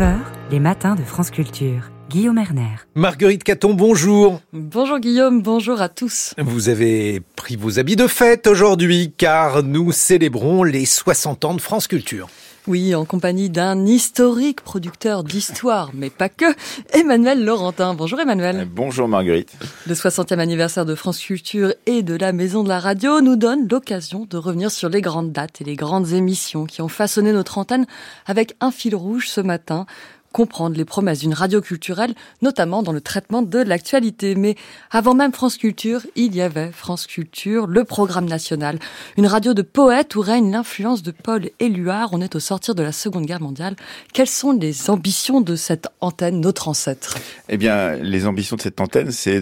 9h, les matins de France Culture. Guillaume Erner. Marguerite Caton, bonjour. Bonjour Guillaume, bonjour à tous. Vous avez pris vos habits de fête aujourd'hui car nous célébrons les 60 ans de France Culture. Oui, en compagnie d'un historique producteur d'histoire, mais pas que, Emmanuel Laurentin. Bonjour Emmanuel. Bonjour Marguerite. Le 60e anniversaire de France Culture et de la Maison de la Radio nous donne l'occasion de revenir sur les grandes dates et les grandes émissions qui ont façonné notre antenne avec un fil rouge ce matin comprendre les promesses d'une radio culturelle, notamment dans le traitement de l'actualité. Mais avant même France Culture, il y avait France Culture, le programme national, une radio de poètes où règne l'influence de Paul Éluard. On est au sortir de la Seconde Guerre mondiale. Quelles sont les ambitions de cette antenne, notre ancêtre? Eh bien, les ambitions de cette antenne, c'est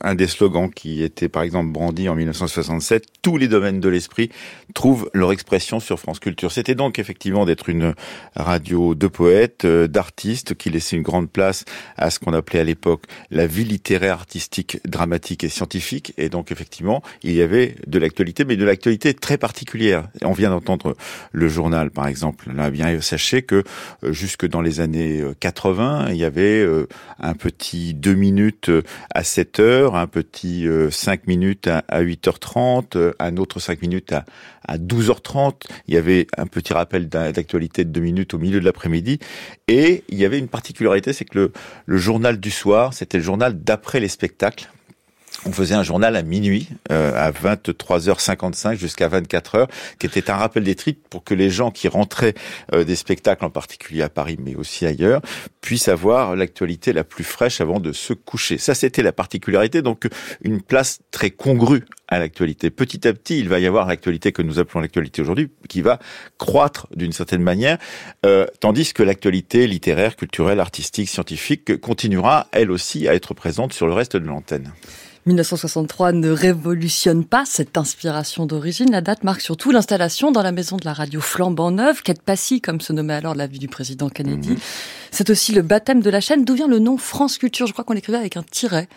un des slogans qui était par exemple brandi en 1967, tous les domaines de l'esprit trouvent leur expression sur France Culture. C'était donc effectivement d'être une radio de poètes, euh, qui laissait une grande place à ce qu'on appelait à l'époque la vie littéraire, artistique, dramatique et scientifique. Et donc effectivement, il y avait de l'actualité, mais de l'actualité très particulière. On vient d'entendre le journal, par exemple. Là, bien sachez que euh, jusque dans les années 80, euh, il y avait euh, un petit 2 minutes à 7 heures, un petit 5 minutes à 8h30, un autre 5 minutes à, à 12h30. Il y avait un petit rappel d'actualité de 2 minutes au milieu de l'après-midi. Et y avait une particularité, c'est que le, journal du soir, c'était le journal d'après les spectacles on faisait un journal à minuit, euh, à 23h55 jusqu'à 24h, qui était un rappel des pour que les gens qui rentraient euh, des spectacles, en particulier à Paris, mais aussi ailleurs, puissent avoir l'actualité la plus fraîche avant de se coucher. Ça, c'était la particularité, donc une place très congrue à l'actualité. Petit à petit, il va y avoir l'actualité que nous appelons l'actualité aujourd'hui, qui va croître d'une certaine manière, euh, tandis que l'actualité littéraire, culturelle, artistique, scientifique continuera, elle aussi, à être présente sur le reste de l'antenne. 1963 ne révolutionne pas cette inspiration d'origine. La date marque surtout l'installation dans la maison de la radio flambant neuve, Quête Passy, comme se nommait alors la vie du président Kennedy. Mhm. C'est aussi le baptême de la chaîne. D'où vient le nom France Culture? Je crois qu'on l'écrivait avec un tiret.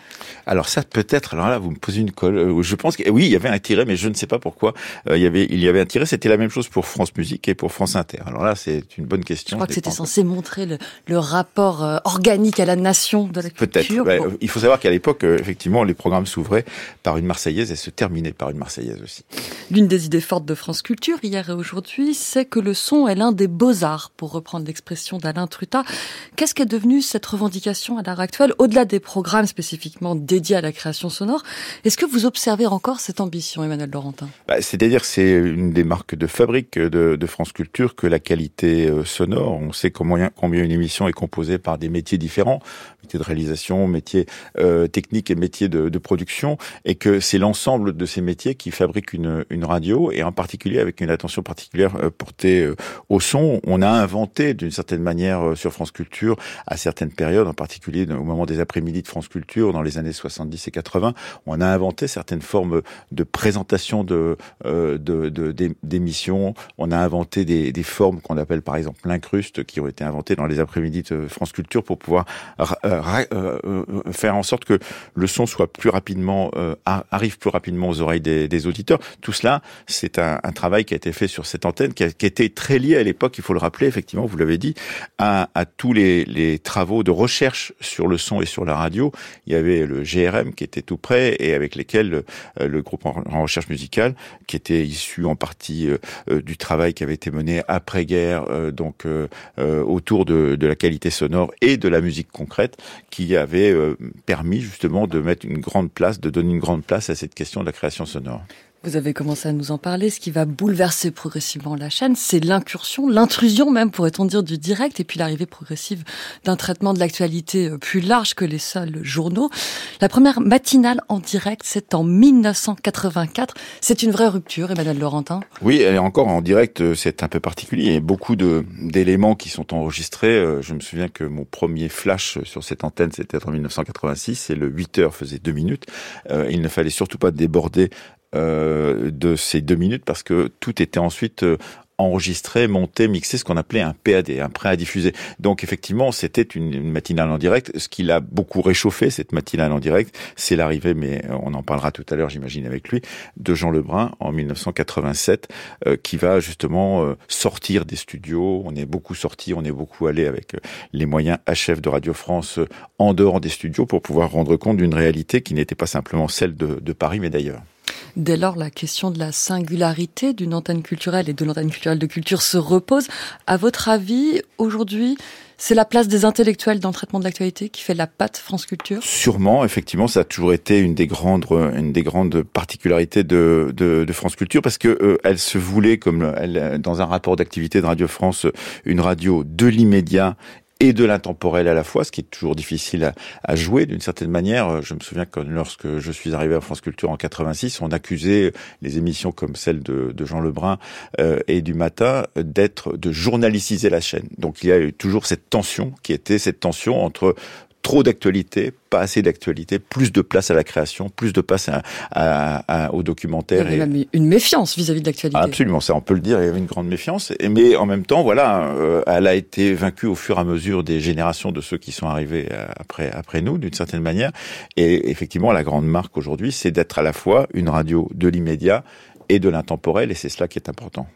Alors ça peut-être. Alors là, vous me posez une colle. Euh, je pense oui, il y avait un tiret, mais je ne sais pas pourquoi. Euh, il y avait il y avait un tiret. C'était la même chose pour France Musique et pour France Inter. Alors là, c'est une bonne question. Je crois que c'était censé montrer le, le rapport euh, organique à la nation de la culture. Peut-être. Il faut savoir qu'à l'époque, effectivement, les programmes s'ouvrait par une Marseillaise et se terminait par une Marseillaise aussi. L'une des idées fortes de France Culture, hier et aujourd'hui, c'est que le son est l'un des beaux-arts, pour reprendre l'expression d'Alain Truta. Qu'est-ce qu'est devenu cette revendication à l'heure actuelle, au-delà des programmes spécifiquement dédiés à la création sonore? Est-ce que vous observez encore cette ambition, Emmanuel Laurentin? Bah, C'est-à-dire c'est une des marques de fabrique de, de, France Culture que la qualité euh, sonore. On sait combien, combien une émission est composée par des métiers différents, métiers de réalisation, métiers euh, techniques et métiers de, de production et que c'est l'ensemble de ces métiers qui fabriquent une, une radio et en particulier avec une attention particulière euh, portée euh, au son. On a inventé d'une certaine manière euh, sur France Culture à certaines périodes, en particulier au moment des après-midi de France Culture dans les années 70 et 80, on a inventé certaines formes de présentation de d'émissions. On a inventé des, formes qu'on appelle par exemple l'incruste qui ont été inventées dans les après-midi de France Culture pour pouvoir faire en sorte que le son soit plus rapidement arrive plus rapidement aux oreilles des, auditeurs. Tout cela, c'est un, travail qui a été fait sur cette antenne, qui, a, qui était très lié à l'époque, il faut le rappeler, effectivement, vous l'avez dit, à, tous les, travaux de recherche sur le son et sur la radio. Il y avait le GRM qui était tout près et avec lesquels euh, le groupe en, recherche musicale, qui était issu en partie euh, du travail qui avait été mené après-guerre, donc autour de, de, la qualité sonore et de la musique concrète, qui avait permis justement de mettre une grande place, de donne une grande place à cette question de la création sonore. Vous avez commencé à nous en parler. Ce qui va bouleverser progressivement la chaîne, c'est l'incursion, l'intrusion même, pourrait-on dire, du direct, et puis l'arrivée progressive d'un traitement de l'actualité euh, plus large que les seuls journaux. La première matinale en direct, c'est en 1984. C'est une vraie rupture, Emmanuel Laurentin. Oui, elle est encore en direct, euh, c'est un peu particulier. Il y a beaucoup d'éléments qui sont enregistrés. Euh, je me souviens que mon premier flash sur cette antenne, c'était en 1986, et le 8 heures faisait 2 minutes. il ne fallait surtout pas déborder euh, de ces deux minutes parce que tout était ensuite euh, enregistrer, monter, mixer ce qu'on appelait un PAD, un prêt à diffuser. Donc effectivement, c'était une, matinale en direct. Ce qui l'a beaucoup réchauffé, cette matinale en direct, c'est l'arrivée, mais on en parlera tout à l'heure, j'imagine, avec lui, de Jean Lebrun en 1987, euh, qui va justement euh, sortir des studios. On est beaucoup sorti, on est beaucoup allé avec euh, les moyens HF de Radio France en dehors des studios pour pouvoir rendre compte d'une réalité qui n'était pas simplement celle de, de Paris, mais d'ailleurs. Dès lors, la question de la singularité d'une antenne culturelle et de l'antenne culturelle de culture se repose. À votre avis, aujourd'hui, c'est la place des intellectuels dans le traitement de l'actualité qui fait la patte France Culture? Sûrement, effectivement, ça a toujours été une des grandes, une des grandes particularités de, France Culture parce que euh, elle se voulait comme elle, dans un rapport d'activité de Radio France, une radio de l'immédiat et de l'intemporel à la fois, ce qui est toujours difficile à, jouer d'une certaine manière. Je me souviens que lorsque je suis arrivé à France Culture en 86, on accusait les émissions comme celle de, de Jean Lebrun euh, et du matin d'être de journaliciser la chaîne. Donc il y a eu toujours cette tension qui était cette tension entre trop d'actualité, pas assez d'actualité, plus de place à la création, plus de place à, à, à, au documentaire. Il y avait et... même une méfiance vis-à-vis -vis de l'actualité. absolument, ça on peut le dire, il y avait une grande méfiance. Et, mais en même temps, voilà, euh, elle a été vaincue au fur et à mesure des générations de ceux qui sont arrivés euh, après, après nous, d'une certaine manière. Et effectivement, la grande marque aujourd'hui, c'est d'être à la fois une radio de l'immédiat et de l'intemporel, et c'est cela qui est important.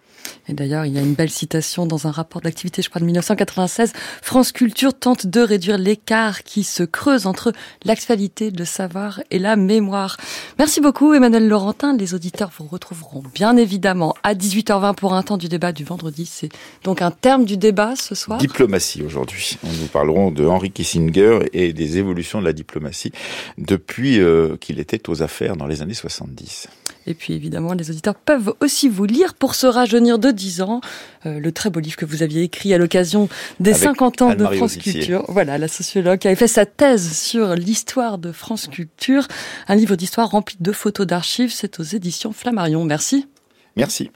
Et d'ailleurs, il y a une belle citation dans un rapport d'activité, je crois, de 1996. France Culture tente de réduire l'écart qui se creuse entre l'actualité, le savoir et la mémoire. Merci beaucoup, Emmanuel Laurentin. Les auditeurs vous retrouveront bien évidemment à 18h20 pour un temps du débat du vendredi. C'est donc un terme du débat ce soir. Diplomatie aujourd'hui. Nous parlerons de Henry Kissinger et des évolutions de la diplomatie depuis euh, qu'il était aux affaires dans les années 70. Et puis évidemment, les auditeurs peuvent aussi vous lire pour se rajeunir de 10 ans, euh, le très beau livre que vous aviez écrit à l'occasion des Avec 50 ans de France Culture. Voilà, la sociologue qui avait fait sa thèse sur l'histoire de France Culture, un livre d'histoire rempli de photos d'archives, c'est aux éditions Flammarion. Merci. Merci.